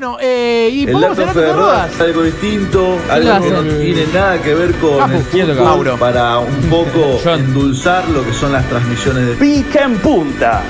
bueno, eh, y El podemos dato hablar de rodas. algo distinto, algo que no tiene nada que ver con Capu. el fútbol, Mauro. para un poco endulzar lo que son las transmisiones de Pica en punta.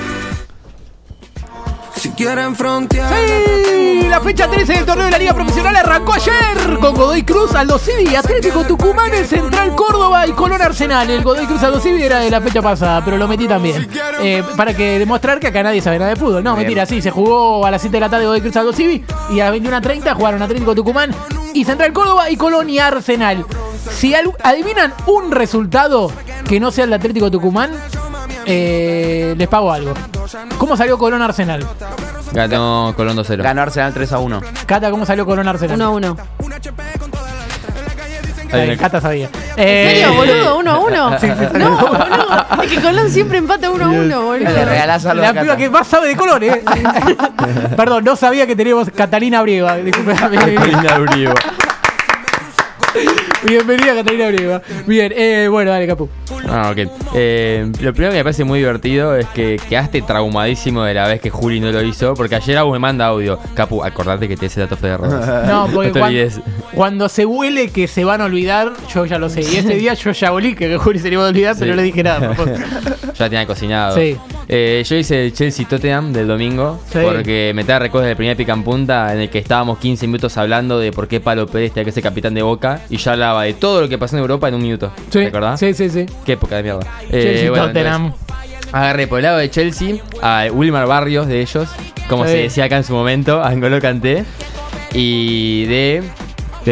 Si quieren frontear. Sí, la fecha 13 del torneo de la Liga Profesional arrancó ayer con Godoy Cruz, Aldo Civi, Atlético Tucumán, el Central Córdoba y Colón Arsenal. El Godoy Cruz Aldo Civi era de la fecha pasada, pero lo metí también. Eh, para que demostrar que acá nadie sabe nada de fútbol. No, mentira, sí, se jugó a las 7 de la tarde Godoy Cruz Aldo Civi y a las 21.30 jugaron Atlético Tucumán y Central Córdoba y Colón y Arsenal. Si adivinan un resultado que no sea el de Atlético Tucumán, eh, les pago algo. ¿Cómo salió Colón Arsenal? Ganó Colón 2-0. Ganó Arsenal 3 a 1. Cata, ¿cómo salió Colón Arsenal? 1 a 1. Está bien, Cata sabía. ¿En Eh, serio, boludo? 1 a 1. No, boludo. Es que Colón siempre empata 1 a 1, Le boludo. regalás algo La piba que más sabe de color, ¿eh? Perdón, no sabía que teníamos Catalina Brieva. Disculpe. Bienvenida, Catalina Brieva. Bien, eh, bueno, dale, Capu. Ah, ok. Eh, lo primero que me parece muy divertido es que quedaste traumadísimo de la vez que Juli no lo hizo, porque ayer me manda audio. Capu, acordate que te ese dato fue de rodas. No, porque No te cuan- olvides. cuando, se huele que se van a olvidar, yo ya lo sé. Y ese día yo ya olí que Juli se le iba a olvidar, pero Sí. no le dije nada. por favor. Ya tenía cocinado. Sí. Eh, yo hice el Chelsea Tottenham del domingo Sí. porque me trae recuerdos del primer pica en punta en el que estábamos 15 minutos hablando de por qué Palo Pérez tenía que ser capitán de Boca y ya hablaba de todo lo que pasó en Europa en un minuto. Sí, ¿Recordás? sí, sí, sí. Qué época de mierda. Eh, Chelsea, bueno, Tottenham. entonces, agarré por el lado de Chelsea a Wilmar Barrios de ellos, como Sí. se decía acá en su momento, a N'Golo Kanté. Y de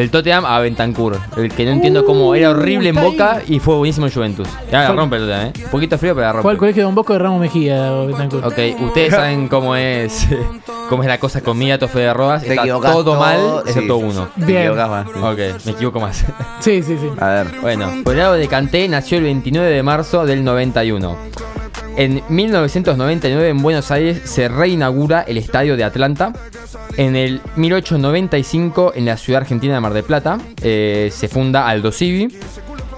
del Tottenham a Bentancur, el que no entiendo cómo era horrible en Uh, Boca ahí. y fue buenísimo en Juventus. Ya la ¿Cuál? rompe el Tottenham, ¿eh? Un poquito frío, pero la rompe. Fue al colegio Don Bosco de Ramos Mejía, Betancourt. Ok, ustedes saben cómo es cómo es la cosa con mi Tofe de Rodas. Te Está todo todo, mal, sí. excepto uno. Te Bien. sí. Ok, me equivoco más. Sí, sí, sí. A ver. Bueno, por el lado de Kanté nació el 29 de marzo del 91. En 1999 en Buenos Aires se reinaugura el estadio de Atlanta. En el 1895 en la ciudad argentina de Mar del Plata eh, se funda Aldo Civi.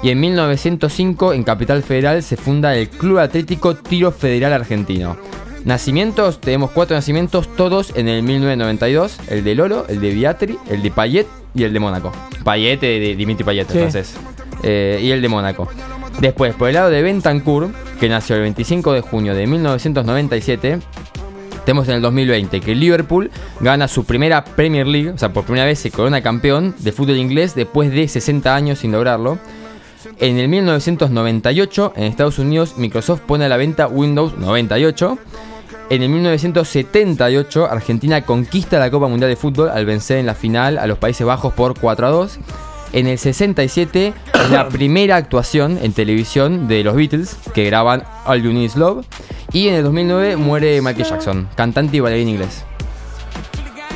Y en 1905 en Capital Federal se funda el Club Atlético Tiro Federal Argentino. Nacimientos, tenemos cuatro nacimientos, todos en el 1992. El de Lolo, el de Viatri, el de Payet y el de Mónaco. Payet de, de Dimitri Payet, Sí. francés. Eh, y el de Mónaco. Después, por el lado de Bentancur, que nació el 25 de junio de 1997, tenemos en el 2020 que Liverpool gana su primera Premier League, o sea, por primera vez se corona campeón de fútbol inglés después de 60 años sin lograrlo. En el 1998, en Estados Unidos, Microsoft pone a la venta Windows 98. En el 1978, Argentina conquista la Copa Mundial de Fútbol al vencer en la final a los Países Bajos por 4 a 2. En el 67, la primera actuación en televisión de los Beatles, que graban All You Need Is Love. Y en el 2009 muere Michael Jackson, cantante y bailarín inglés.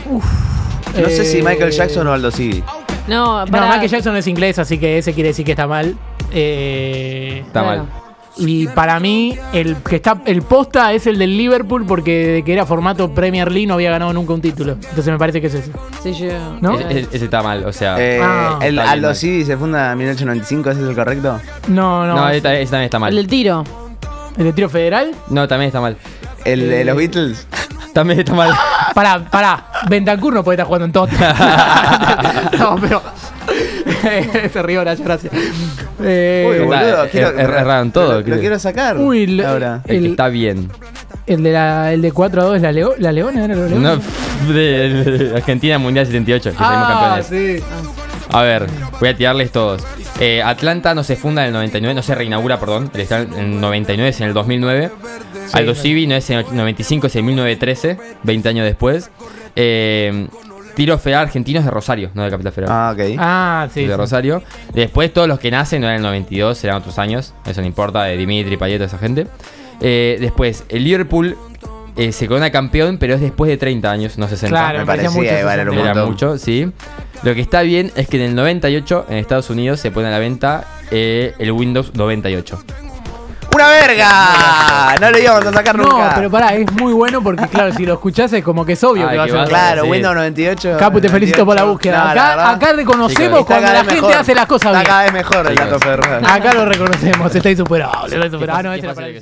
No sé si Michael Jackson o Aldo Civi. No. Michael Jackson es inglés, así que ese quiere decir que está mal. Eh, Está Claro. mal. Y para mí, el que está el posta es el del Liverpool, porque de que era formato Premier League no había ganado nunca un título. Entonces me parece que es ese. Sí, yo. ¿No? Ese, está mal, o sea. Eh, Ah. el Está bien, Aldo. Civi se funda en 1895, ¿ese es el correcto? No, no. no, es- ese, ese también está El mal. del tiro. ¿El de tiro federal? No, también está mal. El de los Beatles. También está mal. Pará, pará. Bentancur no puede estar jugando en Tottenham. no, pero. Se rió, gracias, gracias. Eh, Uy, Está, boludo, quiero- en todo, Lo, lo quiero sacar. Uy, lo- ahora. El, El- que está bien. el, de la, el de 4 a 2 es la, Leo, la Leona, ¿era la Leona? No, de, de Argentina Mundial 78, que salimos ah, campeones. sí. A ver, voy a tirarles todos. Eh, Atlanta no se funda en el 99, no se reinaugura, perdón. El estadio en el 99 es en el 2009. Aldo Civi no es en el 95, es en 1913, 20 años después. Eh, Tiro Federal Argentino es de Rosario, no de Capital Federal. Ah, ok. Ah, sí. de sí. Rosario. Después todos los que nacen no eran el 92, serán otros años. Eso no importa, de Dimitri, Payet, esa gente. Eh, después, el Liverpool eh, se corona campeón, pero es después de 30 años, no 60. Claro, Me parecía mucho era un Era mucho, sí. Lo que está bien es que en el 98 en Estados Unidos se pone a la venta eh, el Windows 98. ¡Una verga! No lo íbamos a sacar No, nunca. pero pará, es muy bueno porque, claro, si lo escuchás es como que es obvio Ay, que va a que ser. vas a- Claro, Sí. Windows 98. Capu, te felicito por la 98. búsqueda. No, acá, acá reconocemos está cuando la gente mejor. hace las cosas bien. cada vez mejor el dato Ferrer. Acá lo reconocemos, está insuperable. está insuperable. Ah, no, para la